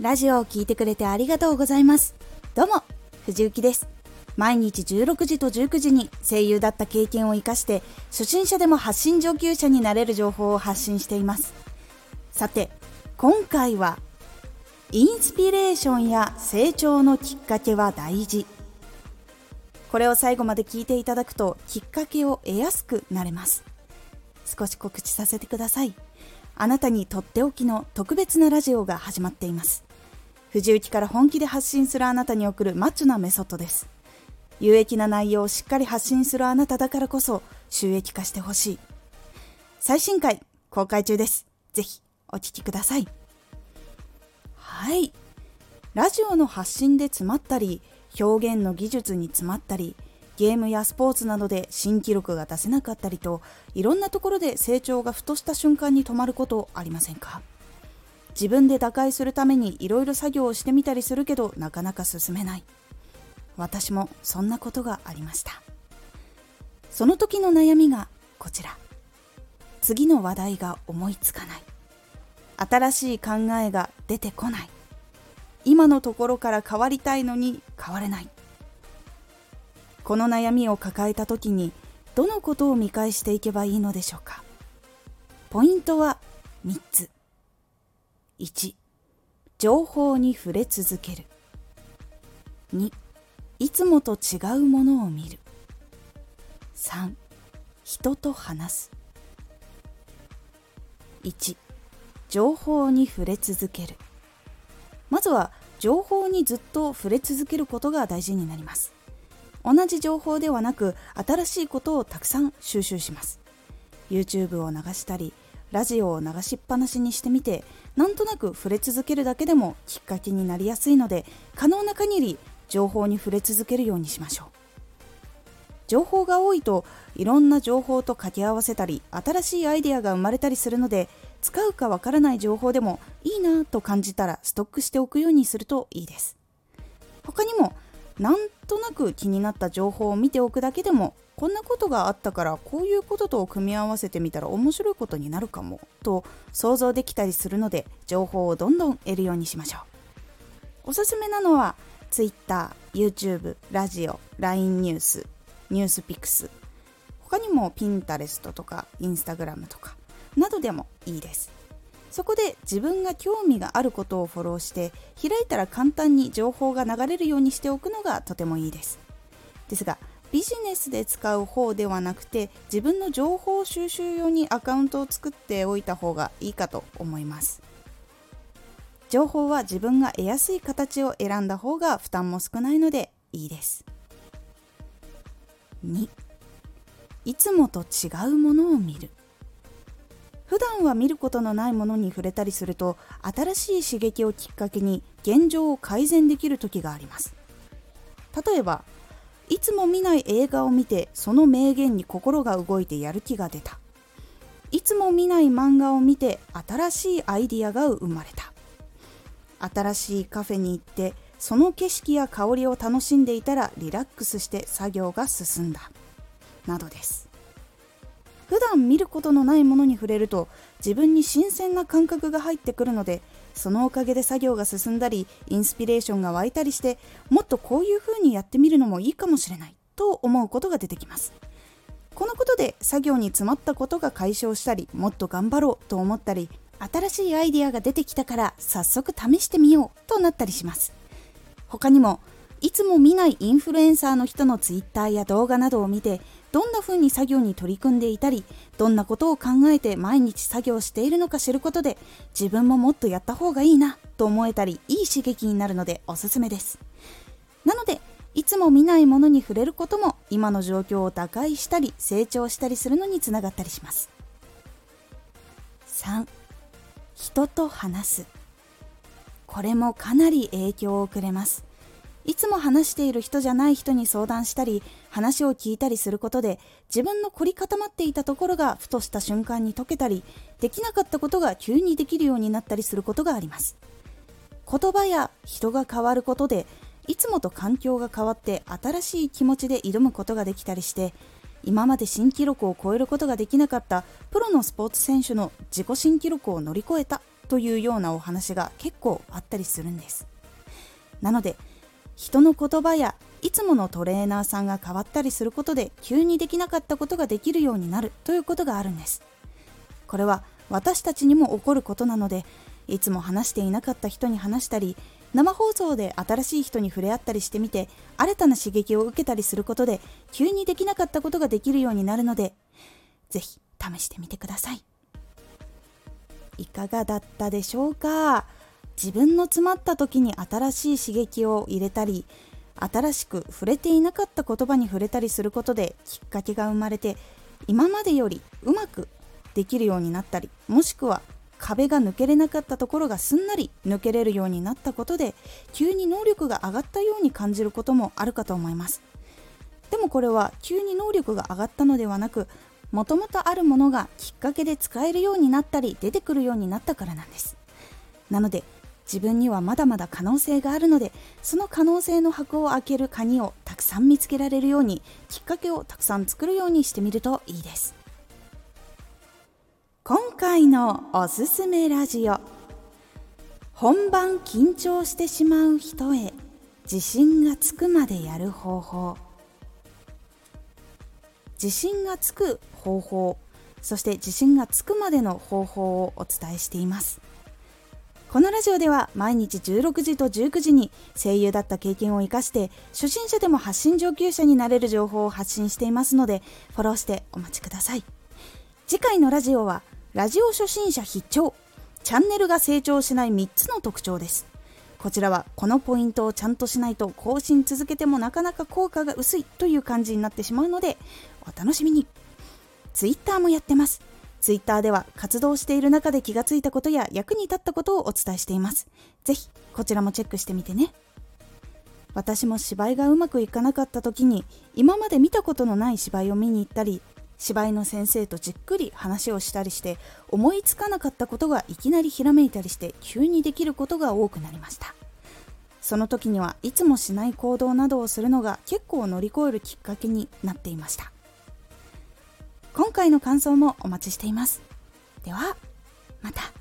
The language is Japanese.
ラジオを聴いてくれてありがとうございます。どうも藤幸です。毎日16時と19時に声優だった経験を生かして初心者でも発信上級者になれる情報を発信しています。さて今回はインスピレーションや成長のきっかけは大事。これを最後まで聞いていただくときっかけを得やすくなれます。少し告知させてください。あなたにとっておきの特別なラジオが始まっています。藤雪から本気で発信するあなたに送るマッチョなメソッドです。有益な内容をしっかり発信するあなただからこそ収益化してほしい。最新回公開中です。ぜひお聴きください。はい。ラジオの発信で詰まったり表現の技術に詰まったりゲームやスポーツなどで新記録が出せなかったりといろんなところで成長がふとした瞬間に止まることありませんか？自分で打開するためにいろいろ作業をしてみたりするけどなかなか進めない。私もそんなことがありました。その時の悩みがこちら。次の話題が思いつかない。新しい考えが出てこない。今のところから変わりたいのに変われない。この悩みを抱えた時にどのことを見返していけばいいのでしょうか。ポイントは3つ。1情報に触れ続ける。2いつもと違うものを見る。3人と話す。1情報に触れ続ける。まずは情報にずっと触れ続けることが大事になります。同じ情報ではなく新しいことをたくさん収集します。YouTube を流したりラジオを流しっぱなしにしてみてなんとなく触れ続けるだけでもきっかけになりやすいので可能な限り情報に触れ続けるようにしましょう。情報が多いといろんな情報と掛け合わせたり新しいアイデアが生まれたりするので使うかわからない情報でもいいなと感じたらストックしておくようにするといいです。他にもなんとなく気になった情報を見ておくだけでもこんなことがあったからこういうことと組み合わせてみたら面白いことになるかもと想像できたりするので情報をどんどん得るようにしましょう。おすすめなのは Twitter、YouTube、ラジオ、LINE ニュース、ニュースピックス。他にも Pinterest とか Instagram とかなどでもいいです。そこで自分が興味があることをフォローして開いたら簡単に情報が流れるようにしておくのがとてもいいです。ですがビジネスで使う方ではなくて自分の情報収集用にアカウントを作っておいた方がいいかと思います。情報は自分が得やすい形を選んだ方が負担も少ないのでいいです。2いつもと違うものを見る。普段は見ることのないものに触れたりすると新しい刺激をきっかけに現状を改善できる時があります。例えばいつも見ない映画を見てその名言に心が動いてやる気が出た。いつも見ない漫画を見て新しいアイディアが生まれた。新しいカフェに行ってその景色や香りを楽しんでいたらリラックスして作業が進んだ。などです。普段見ることのないものに触れると自分に新鮮な感覚が入ってくるのでそのおかげで作業が進んだりインスピレーションが湧いたりしてもっとこういう風にやってみるのもいいかもしれないと思うことが出てきます。このことで作業に詰まったことが解消したりもっと頑張ろうと思ったり新しいアイデアが出てきたから早速試してみようとなったりします。他にもいつも見ないインフルエンサーの人のツイッターや動画などを見てどんな風に作業に取り組んでいたりどんなことを考えて毎日作業しているのか知ることで自分ももっとやった方がいいなと思えたりいい刺激になるのでおすすめです。なのでいつも見ないものに触れることも今の状況を打開したり成長したりするのにつながったりします。3人と話す。これもかなり影響をくれます。いつも話している人じゃない人に相談したり話を聞いたりすることで自分の凝り固まっていたところがふとした瞬間に解けたりできなかったことが急にできるようになったりすることがあります。言葉や人が変わることでいつもと環境が変わって新しい気持ちで挑むことができたりして今まで新記録を超えることができなかったプロのスポーツ選手の自己新記録を乗り越えたというようなお話が結構あったりするんです。なので人の言葉やいつものトレーナーさんが変わったりすることで急にできなかったことができるようになるということがあるんです。これは私たちにも起こることなのでいつも話していなかった人に話したり生放送で新しい人に触れ合ったりしてみて新たな刺激を受けたりすることで急にできなかったことができるようになるのでぜひ試してみてください。いかがだったでしょうか？自分の詰まった時に新しい刺激を入れたり新しく触れていなかった言葉に触れたりすることできっかけが生まれて今までよりうまくできるようになったりもしくは壁が抜けれなかったところがすんなり抜けれるようになったことで急に能力が上がったように感じることもあるかと思います。でもこれは急に能力が上がったのではなくもともとあるものがきっかけで使えるようになったり出てくるようになったからなんです。なので自分にはまだまだ可能性があるのでその可能性の箱を開ける鍵をたくさん見つけられるようにきっかけをたくさん作るようにしてみるといいです。今回のおすすめラジオ。本番緊張してしまう人へ自信がつくまでやる方法。自信がつく方法そして自信がつくまでの方法をお伝えしています。このラジオでは毎日16時と19時に声優だった経験を生かして初心者でも発信上級者になれる情報を発信していますのでフォローしてお待ちください。次回のラジオはラジオ初心者必聴。チャンネルが成長しない3つの特徴です。こちらはこのポイントをちゃんとしないと更新続けてもなかなか効果が薄いという感じになってしまうのでお楽しみに。Twitter もやってます。Twitter では活動している中で気がついたことや役に立ったことをお伝えしています。ぜひこちらもチェックしてみてね。私も芝居がうまくいかなかった時に今まで見たことのない芝居を見に行ったり芝居の先生とじっくり話をしたりして思いつかなかったことがいきなりひらめいたりして急にできることが多くなりました。その時にはいつもしない行動などをするのが結構乗り越えるきっかけになっていました。今回の感想もお待ちしています。ではまた。